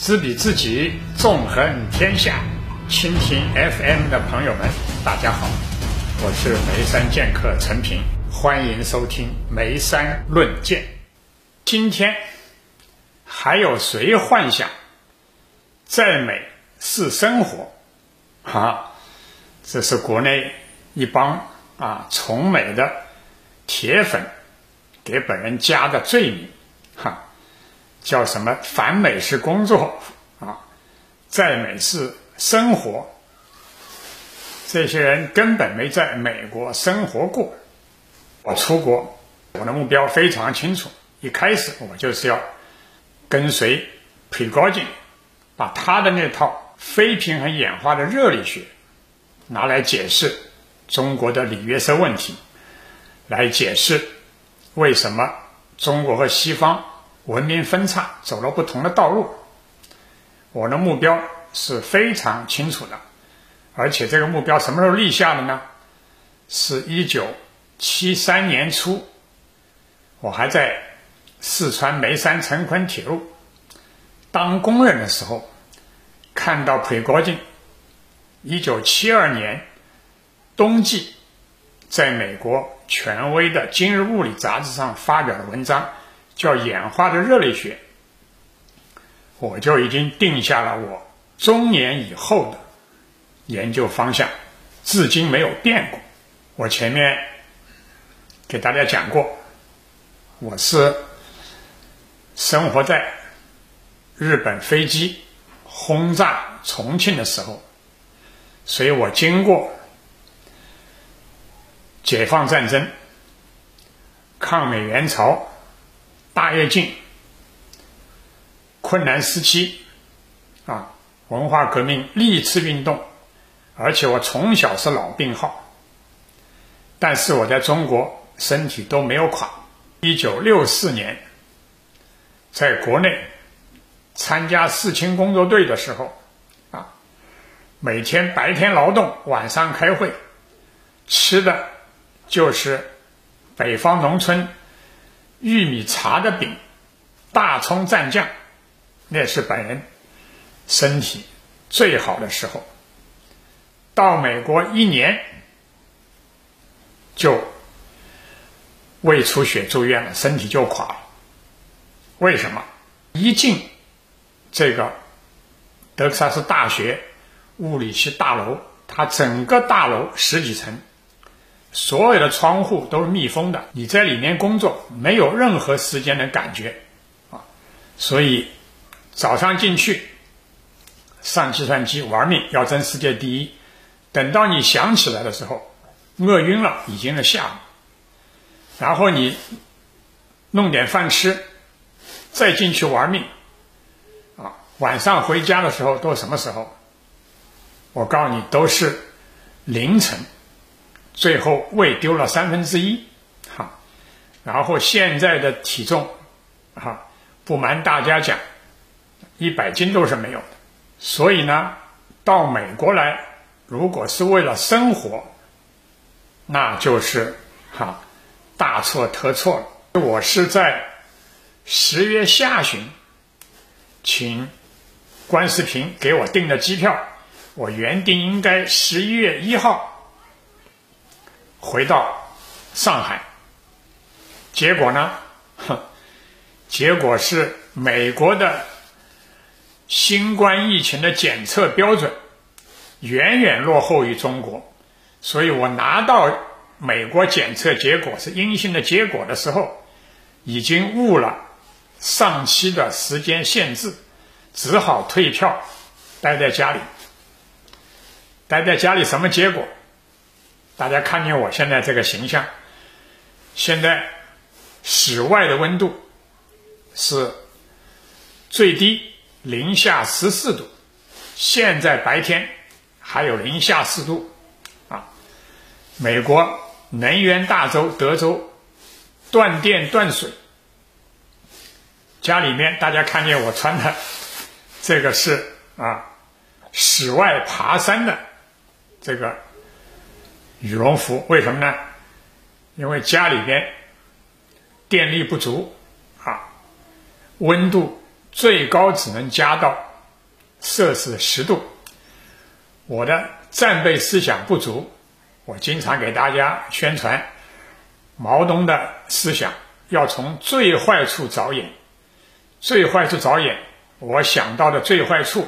知彼知己，纵横天下。蜻蜓 FM 的朋友们，大家好，我是眉山剑客陈平，欢迎收听《眉山论剑》。今天还有谁幻想再美是生活？啊，这是国内一帮啊崇美的铁粉给本人加的罪名，哈，叫什么反美是工作啊，在美是。生活，这些人根本没在美国生活过。我出国，我的目标非常清楚。一开始我就是要跟随裴高进，把他的那套非平衡演化的热力学拿来解释中国的里约瑟问题，来解释为什么中国和西方文明分叉，走了不同的道路。我的目标。是非常清楚的，而且这个目标什么时候立下的呢？是一九七三年初，我还在四川眉山成昆铁路当工人的时候，看到裴国进一九七二年冬季在美国权威的《今日物理》杂志上发表的文章，叫《演化的热力学》，我就已经定下了我。中年以后的研究方向，至今没有变过。我前面给大家讲过，我是生活在日本飞机轰炸重庆的时候，所以我经过解放战争、抗美援朝、大跃进困难时期啊。文化革命历次运动，而且我从小是老病号，但是我在中国身体都没有垮。一九六四年，在国内参加四清工作队的时候，啊，每天白天劳动，晚上开会，吃的就是北方农村玉米碴的饼，大葱蘸酱，那是本人。身体最好的时候，到美国一年就胃出血住院了，身体就垮了。为什么？一进这个德克萨斯大学物理系大楼，它整个大楼十几层，所有的窗户都是密封的，你在里面工作没有任何时间的感觉啊，所以早上进去。上计算机玩命要争世界第一，等到你想起来的时候，饿晕了，已经是下午。然后你弄点饭吃，再进去玩命，啊，晚上回家的时候都什么时候？我告诉你，都是凌晨，最后胃丢了三分之一，哈。然后现在的体重，哈，不瞒大家讲，一百斤都是没有的。所以呢，到美国来，如果是为了生活，那就是哈大错特错了。我是在十月下旬，请关世平给我订的机票，我原定应该十一月一号回到上海，结果呢，哼，结果是美国的。新冠疫情的检测标准远远落后于中国，所以我拿到美国检测结果是阴性的结果的时候，已经误了上期的时间限制，只好退票，待在家里。待在家里什么结果？大家看见我现在这个形象，现在室外的温度是最低。零下十四度，现在白天还有零下四度，啊！美国能源大州德州断电断水，家里面大家看见我穿的这个是啊室外爬山的这个羽绒服，为什么呢？因为家里边电力不足啊，温度。最高只能加到摄氏十度。我的战备思想不足，我经常给大家宣传毛泽东的思想，要从最坏处着眼。最坏处着眼，我想到的最坏处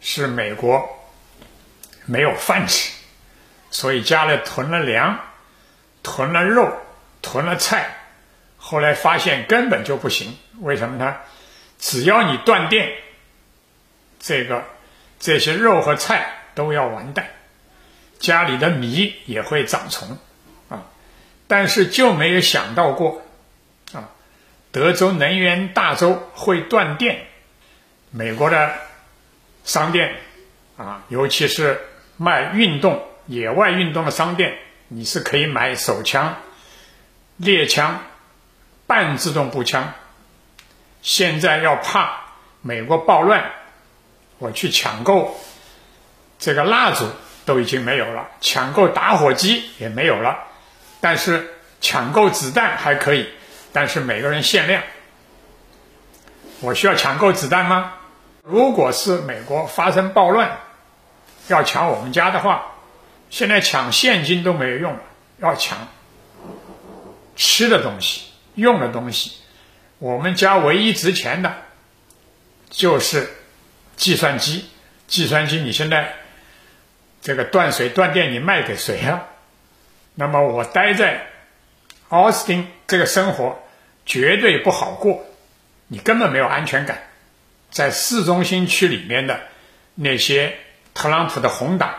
是美国没有饭吃，所以家里囤了粮、囤了肉、囤了菜，后来发现根本就不行。为什么呢？只要你断电，这个这些肉和菜都要完蛋，家里的米也会长虫啊！但是就没有想到过啊，德州能源大州会断电，美国的商店啊，尤其是卖运动、野外运动的商店，你是可以买手枪、猎枪、半自动步枪。现在要怕美国暴乱，我去抢购这个蜡烛都已经没有了，抢购打火机也没有了，但是抢购子弹还可以，但是每个人限量。我需要抢购子弹吗？如果是美国发生暴乱，要抢我们家的话，现在抢现金都没有用了，要抢吃的东西、用的东西。我们家唯一值钱的，就是计算机。计算机，你现在这个断水断电，你卖给谁啊？那么我待在奥斯汀，这个生活绝对不好过，你根本没有安全感。在市中心区里面的那些特朗普的红党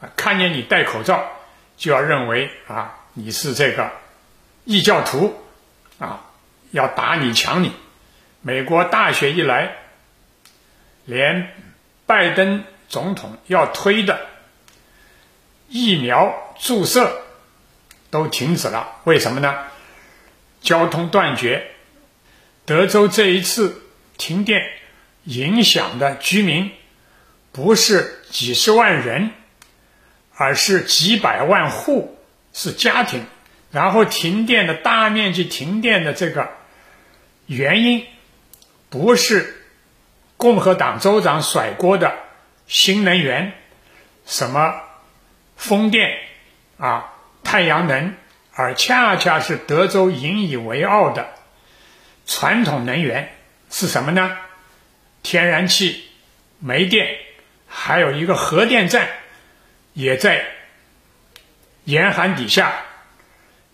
啊，看见你戴口罩，就要认为啊你是这个异教徒啊。要打你抢你，美国大选一来，连拜登总统要推的疫苗注射都停止了。为什么呢？交通断绝，德州这一次停电影响的居民不是几十万人，而是几百万户，是家庭。然后停电的大面积停电的这个原因，不是共和党州长甩锅的新能源，什么风电啊、太阳能，而恰恰是德州引以为傲的传统能源是什么呢？天然气、煤电，还有一个核电站也在严寒底下。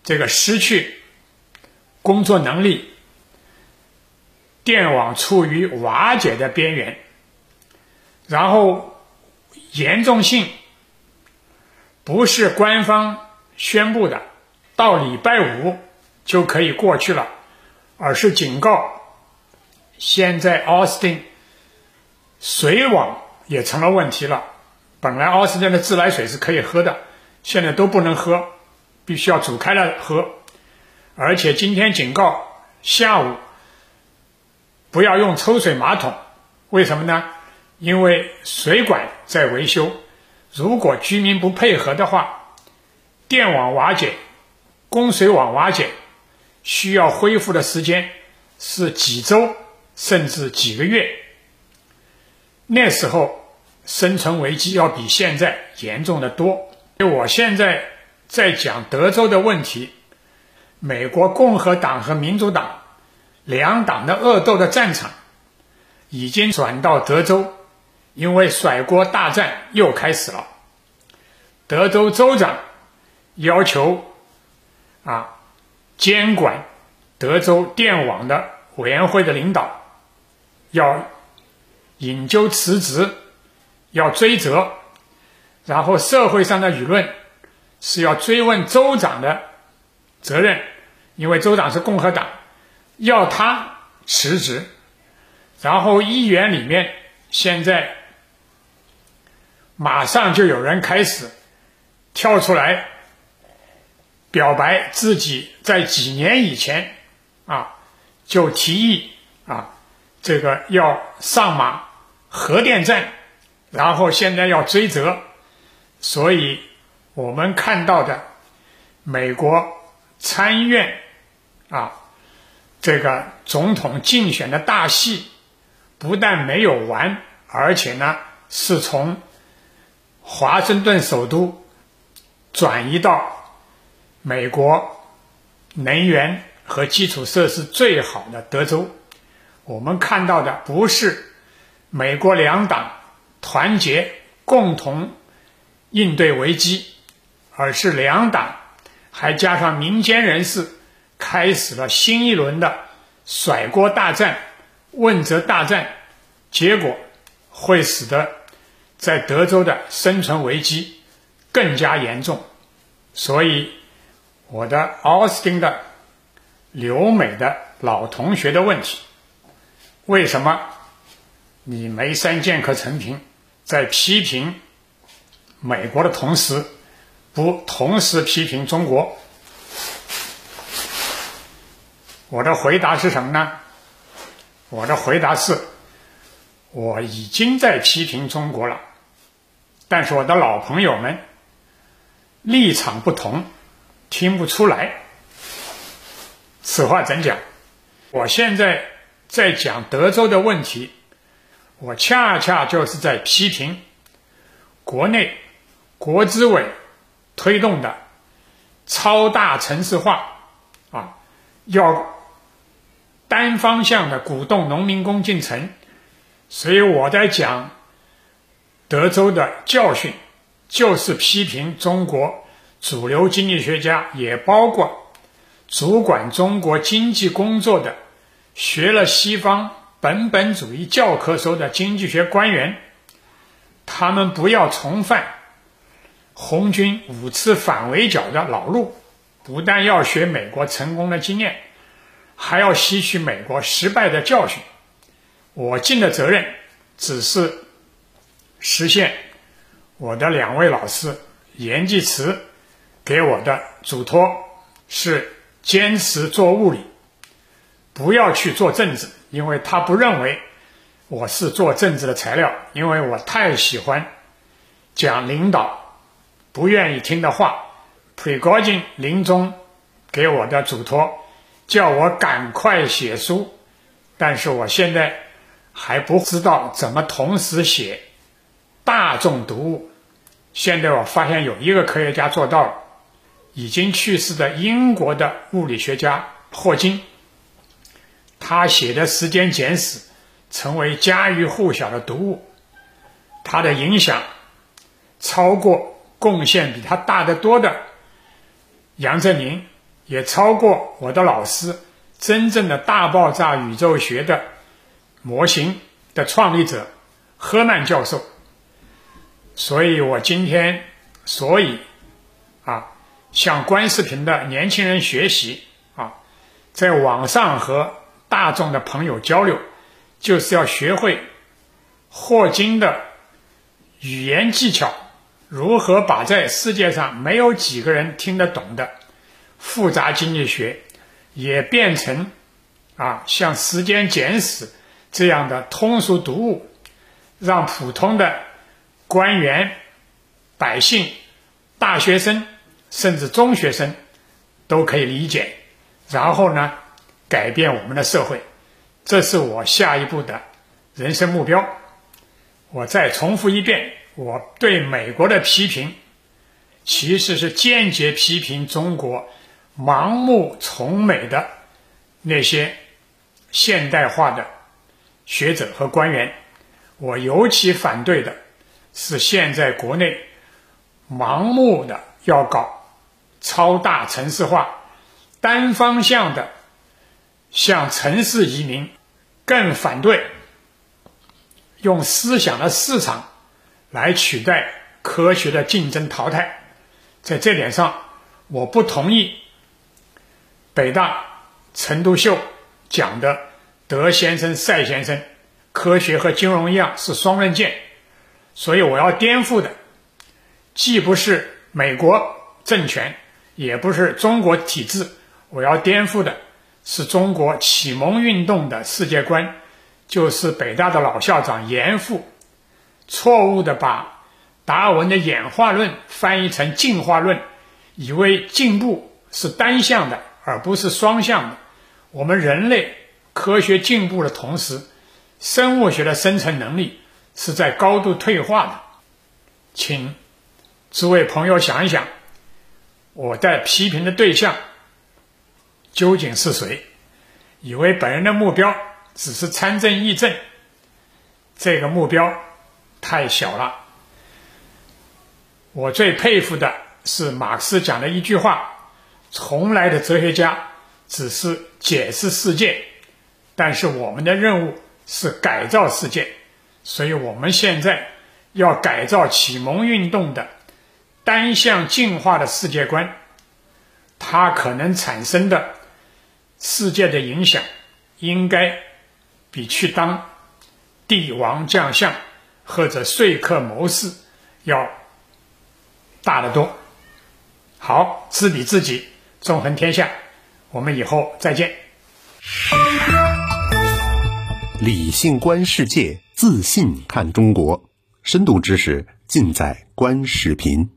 这个失去工作能力，电网处于瓦解的边缘，然后严重性不是官方宣布的，到礼拜五就可以过去了，而是警告。现在奥斯汀水网也成了问题了，本来奥斯汀的自来水是可以喝的，现在都不能喝。必须要煮开了喝，而且今天警告下午不要用抽水马桶，为什么呢？因为水管在维修，如果居民不配合的话，电网瓦解、供水网瓦解，需要恢复的时间是几周甚至几个月，那时候生存危机要比现在严重的多。我现在。在讲德州的问题，美国共和党和民主党两党的恶斗的战场已经转到德州，因为甩锅大战又开始了。德州州长要求啊，监管德州电网的委员会的领导要引咎辞职，要追责，然后社会上的舆论。是要追问州长的责任，因为州长是共和党，要他辞职。然后议员里面现在马上就有人开始跳出来表白自己在几年以前啊就提议啊这个要上马核电站，然后现在要追责，所以。我们看到的美国参议院啊，这个总统竞选的大戏不但没有完，而且呢是从华盛顿首都转移到美国能源和基础设施最好的德州。我们看到的不是美国两党团结共同应对危机，而是两党还加上民间人士开始了新一轮的甩锅大战、问责大战，结果会使得在德州的生存危机更加严重。所以，我的奥斯汀的留美的老同学的问题。为什么你没三剑客陈平在批评美国的同时，不同时批评中国？我的回答是什么呢？我的回答是，我已经在批评中国了，但是我的老朋友们立场不同，听不出来。此话怎讲？我现在。在讲德州的问题，我恰恰就是在批评国内国资委推动的超大城市化啊，要单方向的鼓动农民工进城，所以我在讲德州的教训，就是批评中国主流经济学家，也包括主管中国经济工作的。学了西方本本主义教科书的经济学官员，他们不要重犯红军五次反围剿的老路，不但要学美国成功的经验，还要吸取美国失败的教训。我尽的责任只是实现我的两位老师严济慈给我的嘱托，是坚持做物理。不要去做政治，因为他不认为我是做政治的材料，因为我太喜欢讲领导不愿意听的话。普里戈金临终给我的嘱托，叫我赶快写书，但是我现在还不知道怎么同时写大众读物。现在我发现有一个科学家做到了，已经去世的英国的物理学家霍金。他写的《时间简史》成为家喻户晓的读物，他的影响超过贡献比他大得多的杨振宁，也超过我的老师真正的大爆炸宇宙学的模型的创立者赫曼教授。所以我今天，所以啊，向观视频的年轻人学习啊，在网上和。大众的朋友交流，就是要学会霍金的语言技巧，如何把在世界上没有几个人听得懂的复杂经济学，也变成啊像《时间简史》这样的通俗读物，让普通的官员、百姓、大学生甚至中学生都可以理解。然后呢？改变我们的社会，这是我下一步的人生目标。我再重复一遍，我对美国的批评，其实是间接批评中国盲目崇美的那些现代化的学者和官员。我尤其反对的是现在国内盲目的要搞超大城市化，单方向的。向城市移民，更反对用思想的市场来取代科学的竞争淘汰。在这点上，我不同意北大陈独秀讲的德先生、赛先生，科学和金融一样是双刃剑。所以我要颠覆的，既不是美国政权，也不是中国体制，我要颠覆的。是中国启蒙运动的世界观，就是北大的老校长严复错误的把达尔文的演化论翻译成进化论，以为进步是单向的而不是双向的。我们人类科学进步的同时，生物学的生存能力是在高度退化的。请诸位朋友想一想，我在批评的对象究竟是谁？以为本人的目标只是参政议政，这个目标太小了。我最佩服的是马克思讲的一句话：“从来的哲学家只是解释世界，但是我们的任务是改造世界。”所以，我们现在要改造启蒙运动的单向进化的世界观，它可能产生的世界的影响，应该比去当帝王将相或者说客谋士要。大得多，好，知彼知己，纵横天下。我们以后再见。理性观世界，自信看中国，深度知识尽在观视频。